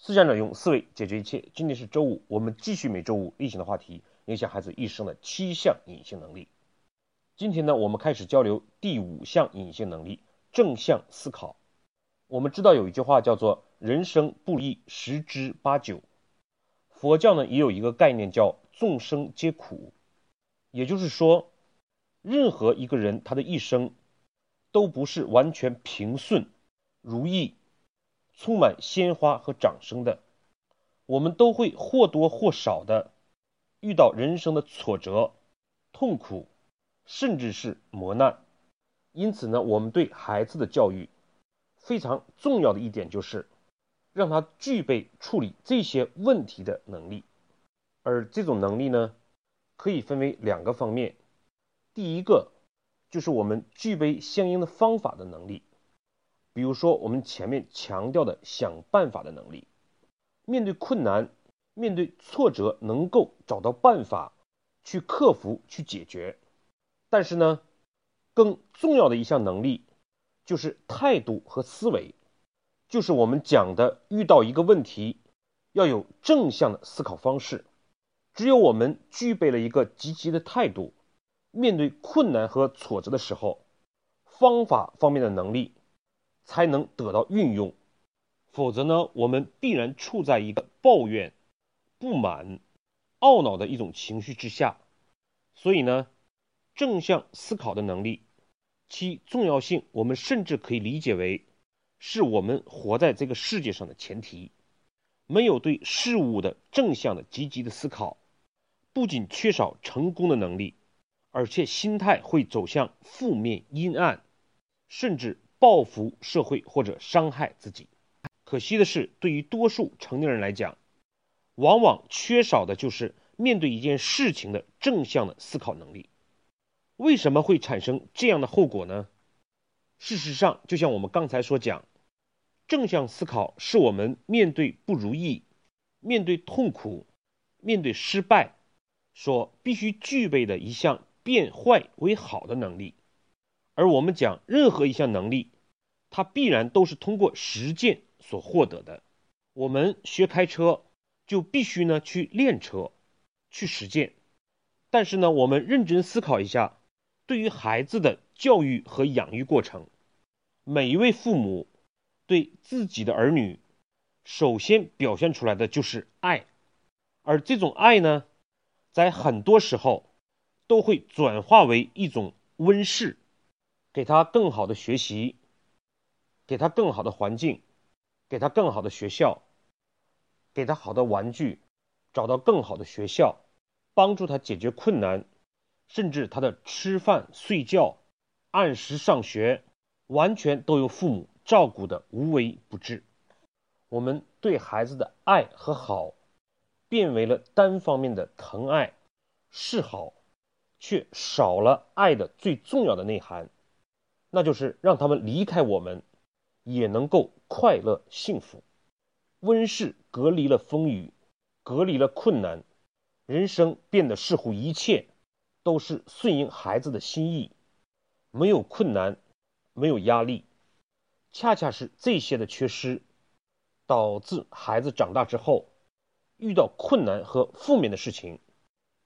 思想者用思维解决一切。今天是周五，我们继续每周五例行的话题：影响孩子一生的七项隐性能力。今天呢，我们开始交流第五项隐性能力——正向思考。我们知道有一句话叫做“人生不易，十之八九”。佛教呢也有一个概念叫“众生皆苦”，也就是说，任何一个人他的一生都不是完全平顺、如意、充满鲜花和掌声的。我们都会或多或少的遇到人生的挫折、痛苦。甚至是磨难，因此呢，我们对孩子的教育非常重要的一点就是，让他具备处理这些问题的能力。而这种能力呢，可以分为两个方面。第一个就是我们具备相应的方法的能力，比如说我们前面强调的想办法的能力，面对困难、面对挫折，能够找到办法去克服、去解决。但是呢，更重要的一项能力就是态度和思维，就是我们讲的遇到一个问题要有正向的思考方式。只有我们具备了一个积极的态度，面对困难和挫折的时候，方法方面的能力才能得到运用。否则呢，我们必然处在一个抱怨、不满、懊恼的一种情绪之下。所以呢。正向思考的能力，其重要性，我们甚至可以理解为，是我们活在这个世界上的前提。没有对事物的正向的积极的思考，不仅缺少成功的能力，而且心态会走向负面阴暗，甚至报复社会或者伤害自己。可惜的是，对于多数成年人来讲，往往缺少的就是面对一件事情的正向的思考能力。为什么会产生这样的后果呢？事实上，就像我们刚才所讲，正向思考是我们面对不如意、面对痛苦、面对失败所必须具备的一项变坏为好的能力。而我们讲任何一项能力，它必然都是通过实践所获得的。我们学开车，就必须呢去练车，去实践。但是呢，我们认真思考一下。对于孩子的教育和养育过程，每一位父母对自己的儿女，首先表现出来的就是爱，而这种爱呢，在很多时候都会转化为一种温室，给他更好的学习，给他更好的环境，给他更好的学校，给他好的玩具，找到更好的学校，帮助他解决困难。甚至他的吃饭、睡觉、按时上学，完全都由父母照顾的无微不至。我们对孩子的爱和好，变为了单方面的疼爱、示好，却少了爱的最重要的内涵，那就是让他们离开我们，也能够快乐幸福。温室隔离了风雨，隔离了困难，人生变得似乎一切。都是顺应孩子的心意，没有困难，没有压力，恰恰是这些的缺失，导致孩子长大之后遇到困难和负面的事情，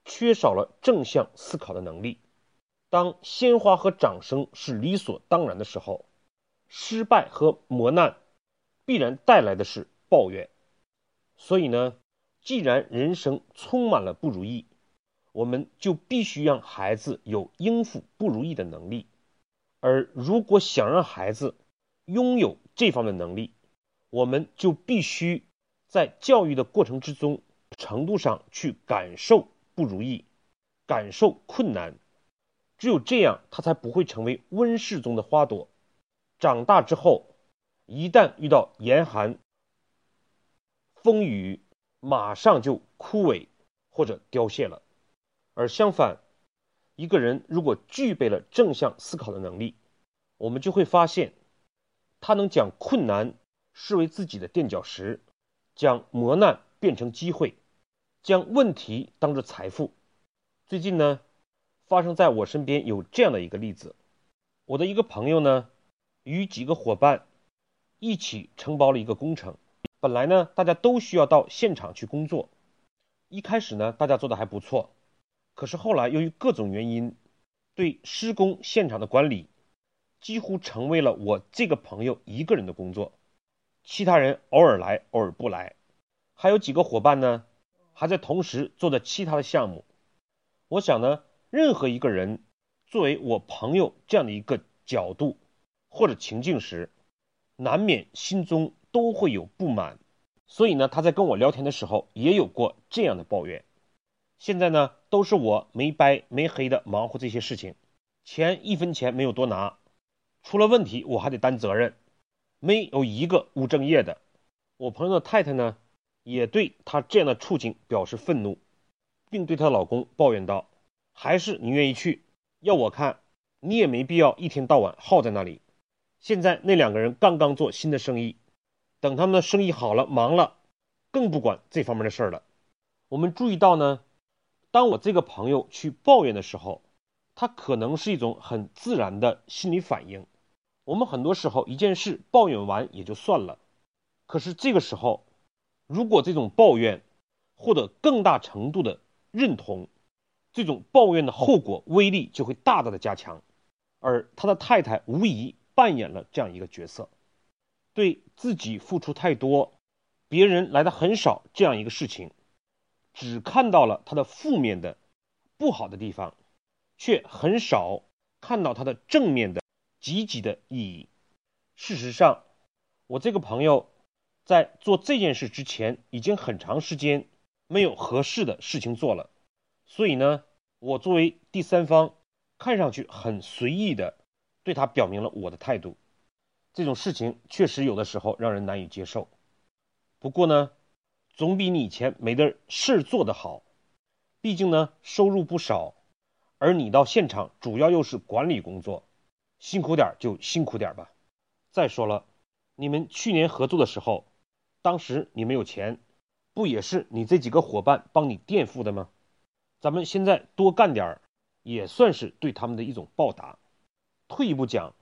缺少了正向思考的能力。当鲜花和掌声是理所当然的时候，失败和磨难必然带来的是抱怨。所以呢，既然人生充满了不如意，我们就必须让孩子有应付不如意的能力，而如果想让孩子拥有这方面能力，我们就必须在教育的过程之中，程度上去感受不如意，感受困难。只有这样，他才不会成为温室中的花朵。长大之后，一旦遇到严寒、风雨，马上就枯萎或者凋谢了。而相反，一个人如果具备了正向思考的能力，我们就会发现，他能将困难视为自己的垫脚石，将磨难变成机会，将问题当作财富。最近呢，发生在我身边有这样的一个例子：我的一个朋友呢，与几个伙伴一起承包了一个工程，本来呢，大家都需要到现场去工作。一开始呢，大家做的还不错，可是后来由于各种原因，对施工现场的管理几乎成为了我这个朋友一个人的工作，其他人偶尔来，偶尔不来，还有几个伙伴呢，还在同时做着其他的项目。我想呢，任何一个人作为我朋友这样的一个角度或者情境时，难免心中。都会有不满，所以呢，他在跟我聊天的时候也有过这样的抱怨。现在呢，都是我没白没黑的忙活这些事情，钱一分钱没有多拿，出了问题我还得担责任，没有一个务正业的。我朋友的太太呢，也对他这样的处境表示愤怒，并对她老公抱怨道：“还是你愿意去？要我看，你也没必要一天到晚耗在那里。现在那两个人刚刚做新的生意。”等他们的生意好了、忙了，更不管这方面的事儿了。我们注意到呢，当我这个朋友去抱怨的时候，他可能是一种很自然的心理反应。我们很多时候一件事抱怨完也就算了，可是这个时候，如果这种抱怨获得更大程度的认同，这种抱怨的后果威力就会大大的加强。而他的太太无疑扮演了这样一个角色。对自己付出太多，别人来的很少这样一个事情，只看到了他的负面的、不好的地方，却很少看到他的正面的、积极的意义。事实上，我这个朋友在做这件事之前，已经很长时间没有合适的事情做了，所以呢，我作为第三方，看上去很随意的对他表明了我的态度。这种事情确实有的时候让人难以接受，不过呢，总比你以前没的事做得好。毕竟呢，收入不少，而你到现场主要又是管理工作，辛苦点就辛苦点吧。再说了，你们去年合作的时候，当时你没有钱，不也是你这几个伙伴帮你垫付的吗？咱们现在多干点儿，也算是对他们的一种报答。退一步讲。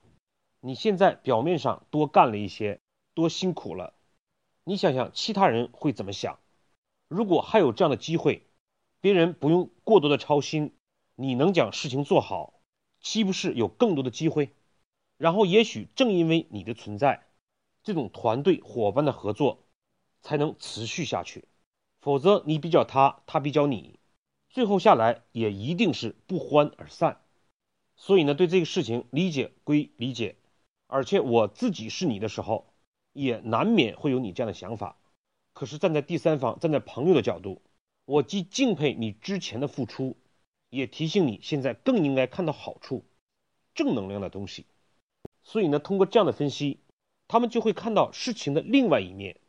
你现在表面上多干了一些，多辛苦了，你想想其他人会怎么想？如果还有这样的机会，别人不用过多的操心，你能将事情做好，岂不是有更多的机会？然后也许正因为你的存在，这种团队伙伴的合作才能持续下去。否则你比较他，他比较你，最后下来也一定是不欢而散。所以呢，对这个事情理解归理解。而且我自己是你的时候，也难免会有你这样的想法。可是站在第三方、站在朋友的角度，我既敬佩你之前的付出，也提醒你现在更应该看到好处、正能量的东西。所以呢，通过这样的分析，他们就会看到事情的另外一面。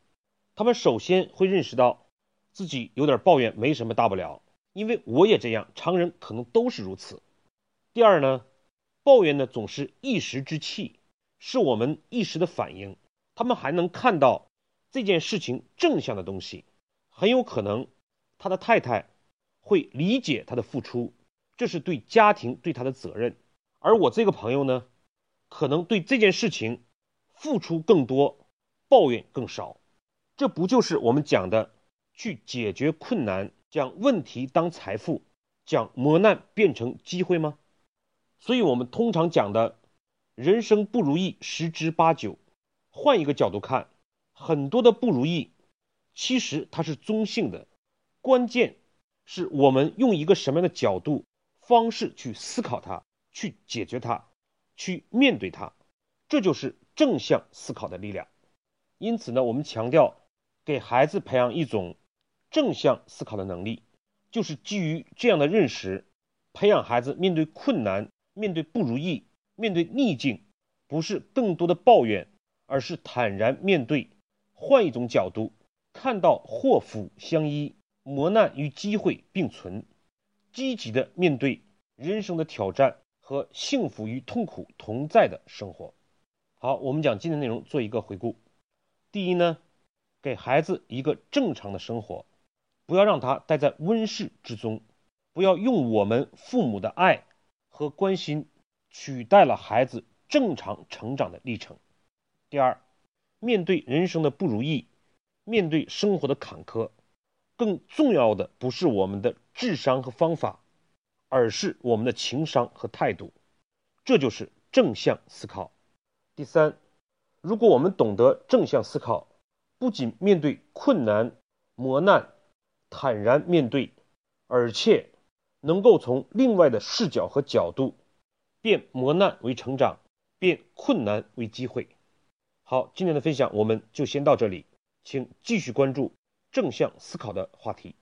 他们首先会认识到自己有点抱怨没什么大不了，因为我也这样，常人可能都是如此。第二呢，抱怨呢总是一时之气。是我们一时的反应，他们还能看到这件事情正向的东西，很有可能他的太太会理解他的付出，这是对家庭对他的责任。而我这个朋友呢，可能对这件事情付出更多，抱怨更少。这不就是我们讲的去解决困难，将问题当财富，将磨难变成机会吗？所以，我们通常讲的。人生不如意十之八九，换一个角度看，很多的不如意，其实它是中性的，关键是我们用一个什么样的角度、方式去思考它，去解决它，去面对它，这就是正向思考的力量。因此呢，我们强调给孩子培养一种正向思考的能力，就是基于这样的认识，培养孩子面对困难、面对不如意。面对逆境，不是更多的抱怨，而是坦然面对，换一种角度，看到祸福相依，磨难与机会并存，积极的面对人生的挑战和幸福与痛苦同在的生活。好，我们讲今天内容做一个回顾。第一呢，给孩子一个正常的生活，不要让他待在温室之中，不要用我们父母的爱和关心。取代了孩子正常成长的历程。第二，面对人生的不如意，面对生活的坎坷，更重要的不是我们的智商和方法，而是我们的情商和态度。这就是正向思考。第三，如果我们懂得正向思考，不仅面对困难磨难坦然面对，而且能够从另外的视角和角度，变磨难为成长，变困难为机会。好，今天的分享我们就先到这里，请继续关注正向思考的话题。